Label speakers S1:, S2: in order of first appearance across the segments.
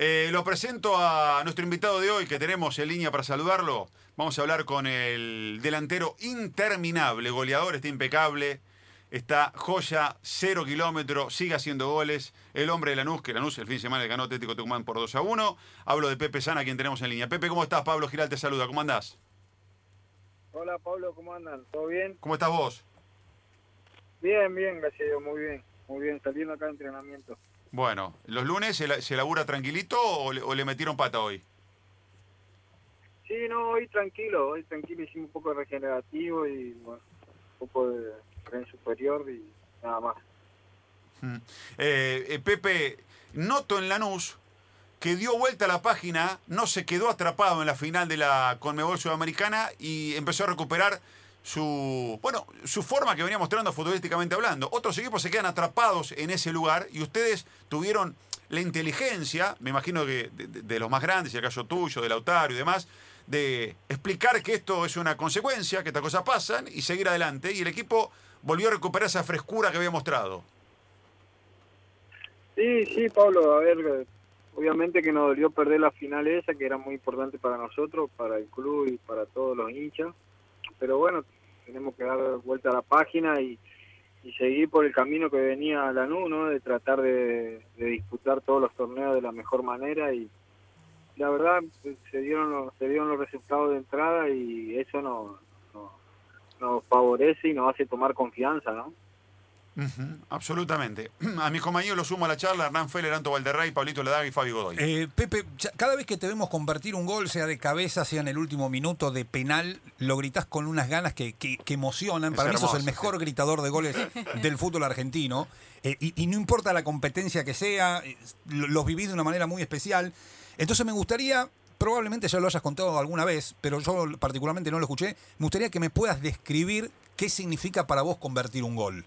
S1: Eh, lo presento a nuestro invitado de hoy que tenemos en línea para saludarlo. Vamos a hablar con el delantero interminable, goleador, está impecable, está joya, cero kilómetro, sigue haciendo goles. El hombre de Lanús, que Lanús el fin de semana le ganó Atlético Tucumán por 2 a 1. Hablo de Pepe Sana, quien tenemos en línea. Pepe, ¿cómo estás? Pablo Giral te saluda, ¿cómo andás?
S2: Hola Pablo, ¿cómo andan? ¿Todo bien?
S1: ¿Cómo estás vos?
S2: Bien, bien, gracias a Dios, muy bien. Muy bien, saliendo acá de entrenamiento.
S1: Bueno, ¿los lunes se, la- se labura tranquilito o le, o le metieron pata hoy?
S2: Sí, no, hoy tranquilo, hoy tranquilo, hicimos un poco de regenerativo y bueno, un poco de tren superior y nada más.
S1: Mm. Eh, eh, Pepe, noto en Lanús que dio vuelta a la página, no se quedó atrapado en la final de la Conmebol Sudamericana y empezó a recuperar su, bueno, su forma que venía mostrando futbolísticamente hablando. Otros equipos se quedan atrapados en ese lugar y ustedes tuvieron la inteligencia, me imagino que de, los más grandes, el caso tuyo, de Lautaro y demás, de explicar que esto es una consecuencia, que estas cosas pasan y seguir adelante. Y el equipo volvió a recuperar esa frescura que había mostrado.
S2: Sí, sí, Pablo, a ver, obviamente que nos dolió perder la final esa, que era muy importante para nosotros, para el club y para todos los hinchas, pero bueno, tenemos que dar vuelta a la página y, seguir por el camino que venía Lanús, ¿no? De tratar de, disputar todos los torneos de la mejor manera y la verdad se dieron los, se dieron los resultados de entrada y eso nos, nos, nos favorece y nos hace tomar confianza, ¿no?
S1: Absolutamente. A mis compañeros los sumo a la charla, Hernán Feller, Anto Valderrey, Pablito Ledaga y Fabio Godoy.
S3: Eh, Pepe, cada vez que te vemos convertir un gol, sea de cabeza, sea en el último minuto, de penal, lo gritás con unas ganas que, que- que emocionan.
S1: Es
S3: Para mí sos el
S1: hermoso,
S3: mejor gritador de goles del fútbol argentino. Eh, y, y no importa la competencia que sea, eh, lo- los vivís de una manera muy especial. Entonces me gustaría, probablemente ya lo hayas contado alguna vez, pero yo particularmente no lo escuché, me gustaría que me puedas describir qué significa para vos convertir un gol.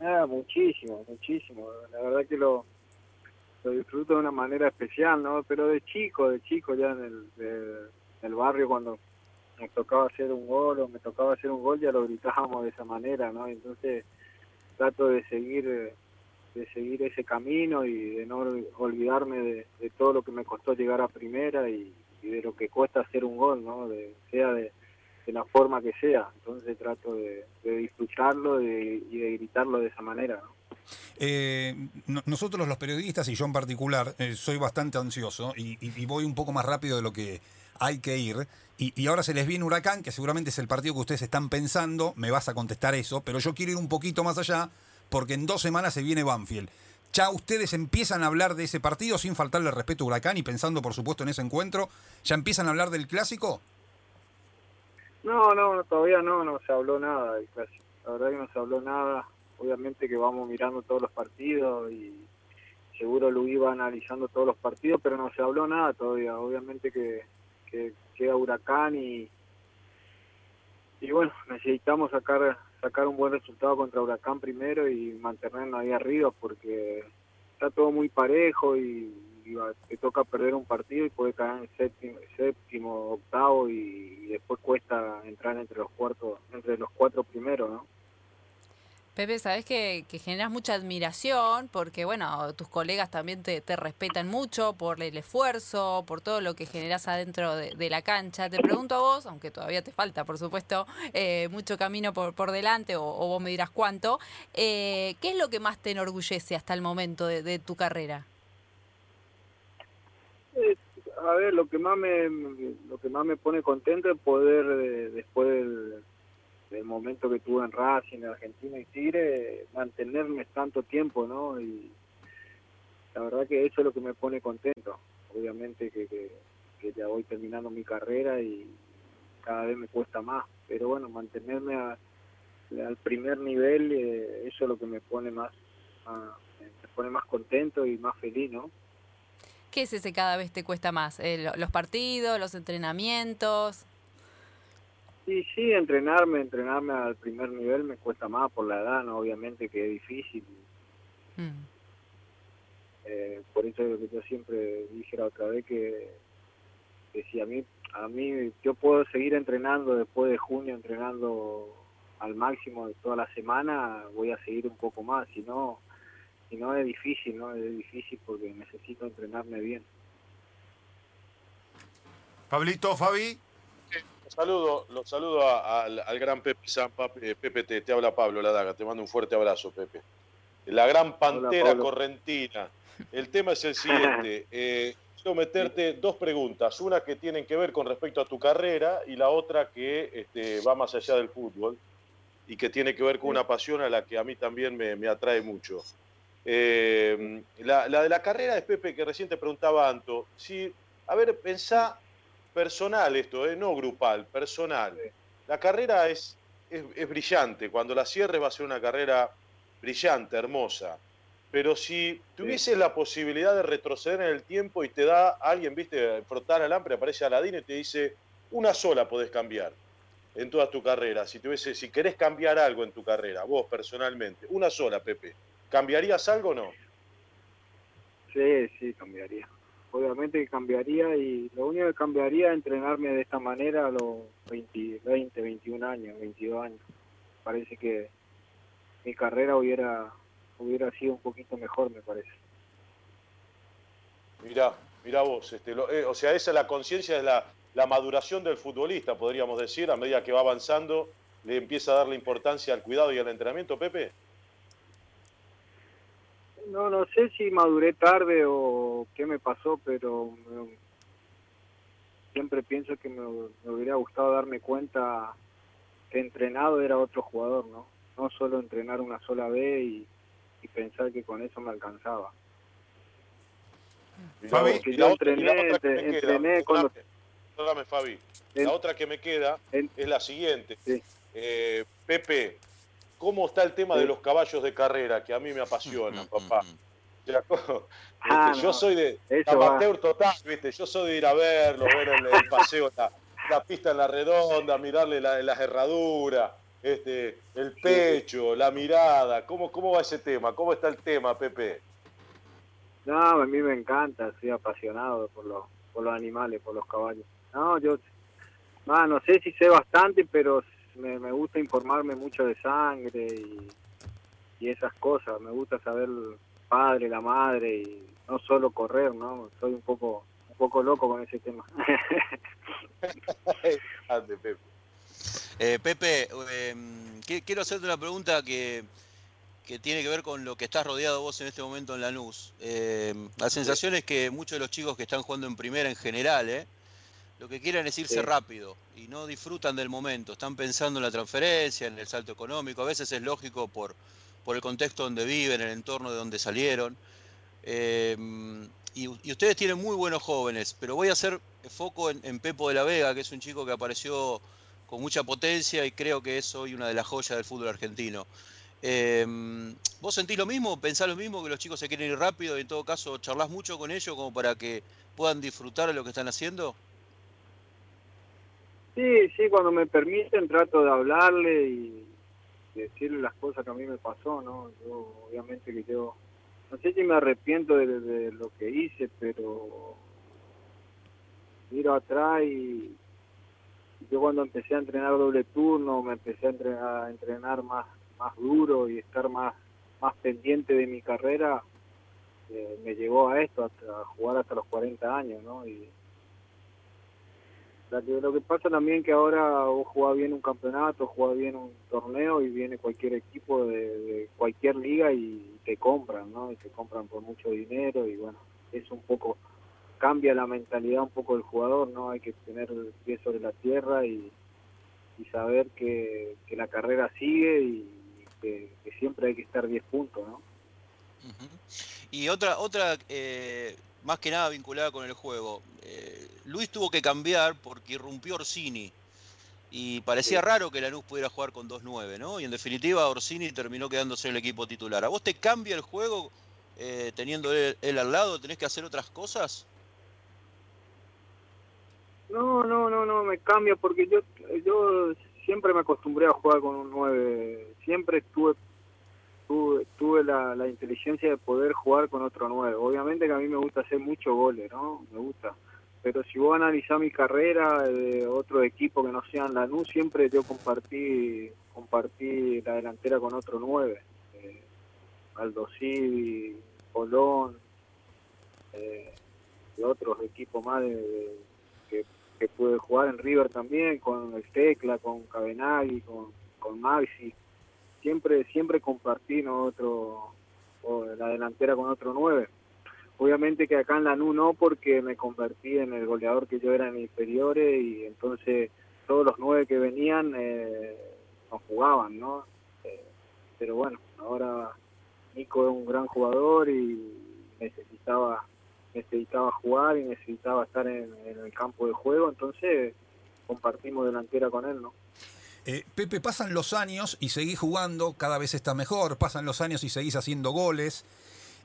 S2: Ah, muchísimo, muchísimo. La verdad que lo, lo disfruto de una manera especial, ¿no? Pero de chico, de chico ya en el, de- el barrio cuando me tocaba hacer un gol o me tocaba hacer un gol ya lo gritábamos de esa manera, ¿no? Entonces trato de seguir de seguir ese camino y de no olvidarme de, de todo lo que me costó llegar a primera y, y de lo que cuesta hacer un gol, ¿no? De, sea de, la forma que sea. Entonces trato de, disfrutarlo y de gritarlo de esa manera, ¿no?
S3: Eh, no- nosotros los periodistas y yo en particular eh, soy bastante ansioso y, voy un poco más rápido de lo que hay que ir. Y, y ahora se les viene Huracán, que seguramente es el partido que ustedes están pensando, me vas a contestar eso, pero yo quiero ir un poquito más allá porque en dos semanas se viene Banfield. Ya ustedes empiezan a hablar de ese partido sin faltarle respeto a Huracán y pensando por supuesto en ese encuentro, ¿ya empiezan a hablar del clásico?
S2: No, no, todavía no, no se habló nada. La verdad que no se habló nada. Obviamente que vamos mirando todos los partidos y seguro Luis va analizando todos los partidos, pero no se habló nada todavía. Obviamente que, que llega Huracán y, y bueno, necesitamos sacar sacar un buen resultado contra Huracán primero y mantenernos ahí arriba porque está todo muy parejo y, te toca perder un partido y puede caer en séptimo, séptimo octavo y, después cuesta entrar entre los cuartos, entre los cuatro primeros, ¿no?
S4: Pepe, sabes que, generas mucha admiración porque, bueno, tus colegas también te, respetan mucho por el esfuerzo, por todo lo que generas adentro de, la cancha. Te pregunto a vos, aunque todavía te falta, por supuesto, eh, mucho camino por, por delante, o, vos me dirás cuánto, eh, ¿qué es lo que más te enorgullece hasta el momento de tu carrera?
S2: A ver, lo que más me lo que más me pone contento es poder eh, después del, momento que tuve en Racing, Argentina y Tigre, mantenerme tanto tiempo, ¿no? Y la verdad que eso es lo que me pone contento. Obviamente que, que, ya voy terminando mi carrera y cada vez me cuesta más, pero bueno, mantenerme al primer nivel, eh, eso es lo que me pone más, me pone más contento y más feliz, ¿no?
S4: ¿Qué es ese cada vez te cuesta más? Eh, lo- ¿Los partidos, los entrenamientos?
S2: Sí, sí, entrenarme, entrenarme al primer nivel me cuesta más por la edad, ¿no? obviamente que es difícil.
S4: Mm.
S2: Eh, por eso es lo que yo siempre dije la otra vez que, que si a mí, a mí yo puedo seguir entrenando después de junio, entrenando al máximo de toda la semana, voy a seguir un poco más, si no, si no es difícil, ¿no? Es difícil porque necesito entrenarme bien.
S1: Pablito, Fabi.
S5: Los saludo, los saludo a- al, al gran Pepe San, Pape- Pepe, te, te habla Pablo Ladaga, te mando un fuerte abrazo, Pepe. La gran pantera correntina. El tema es el siguiente. eh, quiero meterte dos preguntas, una que tienen que ver con respecto a tu carrera y la otra que este, va más allá del fútbol y que tiene que ver con una pasión a la que a mí también me, me atrae mucho. Eh, la, la de la carrera es Pepe, que recién te preguntaba Anto. Si, a ver, pensá personal esto, eh, no grupal, personal. La carrera es, es, es brillante, cuando la cierres va a ser una carrera brillante, hermosa. Pero si tuvieses la posibilidad de retroceder en el tiempo y te da alguien, viste, frotar al hambre, aparece Aladino y te dice, una sola podés cambiar en toda tu carrera. Si, tuviese, si querés cambiar algo en tu carrera, vos personalmente, una sola, Pepe, ¿cambiarías algo o no?
S2: Sí, sí, cambiaría. Obviamente que cambiaría y lo único que cambiaría es entrenarme de esta manera a los 20, 20 21 años, 22 años. Parece que mi carrera hubiera hubiera sido un poquito mejor, me parece.
S5: Mirá, mirá vos, este, lo- eh, o sea, esa es la conciencia, es la, la maduración del futbolista, podríamos decir, a medida que va avanzando, le empieza a darle importancia al cuidado y al entrenamiento, Pepe.
S2: No, no sé si maduré tarde o qué me pasó, pero me- siempre pienso que me, me hubiera gustado darme cuenta que entrenado era otro jugador, ¿no? No solo entrenar una sola vez y, y pensar que con eso me alcanzaba.
S1: Fabi.
S2: Que yo entrené, cuando-
S5: Fabi. La otra que me queda es la siguiente.
S2: Sí.
S5: Eh, Pepe, ¿cómo está el tema de los caballos de carrera? Que a mí me apasiona, papá. O sea, co-
S2: Ah,
S5: este, yo
S2: no.
S5: soy de
S2: va.
S5: amateur total, ¿viste? Yo soy de ir a verlo, ver el, el paseo, la, la pista en la redonda, mirarle la- las herraduras, este, el pecho, la mirada. ¿Cómo, ¿Cómo va ese tema? ¿Cómo está el tema, Pepe?
S2: No, a mí me encanta, soy apasionado por los, por los animales, por los caballos. No, yo ah, no sé si sé bastante, pero me, me gusta informarme mucho de sangre y, y esas cosas. Me gusta saber el padre, la madre y no solo correr, ¿no? Soy un poco un poco loco con ese tema.
S5: Ande, Pepe.
S6: Eh, Pepe, eh, qui- quiero hacerte una pregunta que, que tiene que ver con lo que estás rodeado vos en este momento en Lanús. Eh, la sensación es que muchos de los chicos que están jugando en primera en general, eh, lo que quieren es irse
S2: Sí.
S6: rápido y no disfrutan del momento. Están pensando en la transferencia, en el salto económico. A veces es lógico por, por el contexto donde viven, el entorno de donde salieron. Eh, y, y ustedes tienen muy buenos jóvenes, pero voy a hacer foco en, en Pepo de la Vega, que es un chico que apareció con mucha potencia y creo que es hoy una de las joyas del fútbol argentino. Eh, ¿Vos sentís lo mismo? ¿Pensás lo mismo? ¿Que los chicos se quieren ir rápido y en todo caso charlas mucho con ellos como para que puedan disfrutar de lo que están haciendo?
S2: Sí, sí, cuando me permiten trato de hablarle y decirle las cosas que a mí me pasó, ¿no? Yo, obviamente que yo, no sé si me arrepiento de, de lo que hice, pero miro atrás y yo cuando empecé a entrenar doble turno, me empecé a entrenar, a entrenar más, más duro y estar más, más pendiente de mi carrera, eh, me llevó a esto, hasta a jugar hasta los 40 años, ¿no? Y, lo que pasa también que ahora vos jugás bien un campeonato, jugás bien un torneo y viene cualquier equipo de, de cualquier liga y te compran, ¿no? Y te compran por mucho dinero y bueno, es un poco, cambia la mentalidad un poco del jugador, ¿no? Hay que tener el pie sobre la tierra y, y saber que, que la carrera sigue y que, siempre hay que estar 10 puntos, ¿no?
S6: Y otra, otra eh, más que nada vinculada con el juego. Eh, Luis tuvo que cambiar porque irrumpió Orsini. Y parecía
S2: Sí.
S6: raro que Lanús pudiera jugar con 2-9, ¿no? Y en definitiva Orsini terminó quedándose en el equipo titular. ¿A vos te cambia el juego eh, teniendo él, él al lado? ¿Tenés que hacer otras cosas?
S2: No, no, no, no, me cambia porque yo yo siempre me acostumbré a jugar con un 9. Siempre tuve tuve, tuve la, la inteligencia de poder jugar con otro 9. Obviamente que a mí me gusta hacer muchos goles, ¿no? Me gusta. Pero si vos analizás mi carrera de otro equipo que no sean Lanús, siempre yo compartí compartí la delantera con otro 9. Eh, Aldo Civi, Colón, eh, y otros equipos más de, que pude jugar en River también, con el Tecla, con Cabenagui, con, con Maxi. Siempre, siempre compartí ¿no? otro, o la delantera con otro nueve. Obviamente que acá en la NU no, porque me convertí en el goleador que yo era en inferiores y entonces todos los nueve que venían eh, no jugaban, ¿no? Eh, pero bueno, ahora Nico es un gran jugador y necesitaba necesitaba jugar y necesitaba estar en, en el campo de juego, entonces compartimos delantera con él, ¿no?
S3: Eh, Pepe, pasan los años y seguís jugando, cada vez está mejor, pasan los años y seguís haciendo goles.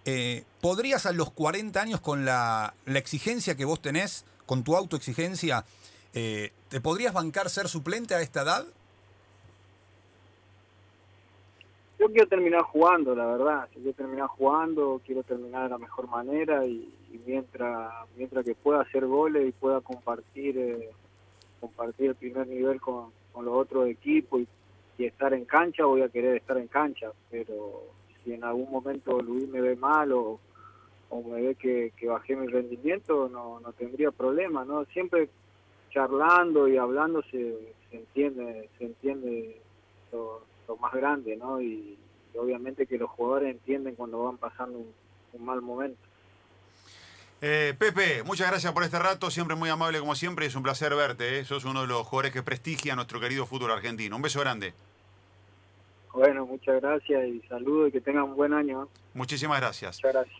S3: Eh, ¿Podrías a los 40 años con la, la exigencia que vos tenés, con tu autoexigencia, eh, ¿te podrías bancar ser suplente a esta edad?
S2: Yo quiero terminar jugando, la verdad. Si quiero terminar jugando, quiero terminar de la mejor manera y, y mientras mientras que pueda hacer goles y pueda compartir eh, compartir el primer nivel con, con los otros equipos y, estar en cancha, voy a querer estar en cancha. Pero si en algún momento Luis me ve mal o, o me ve que, bajé mi rendimiento, no, no tendría problema, ¿no? Siempre charlando y hablando se, se entiende se entiende lo, más grande, ¿no? Y, obviamente que los jugadores entienden cuando van pasando un mal momento.
S1: Eh, Pepe, muchas gracias por este rato, siempre muy amable como siempre, es un placer verte, ¿eh? sos uno de los jugadores que prestigia nuestro querido fútbol argentino. Un beso grande.
S2: Bueno, muchas gracias y saludos y que tengan un buen año. ¿eh?
S1: Muchísimas gracias.
S2: Muchas gracias.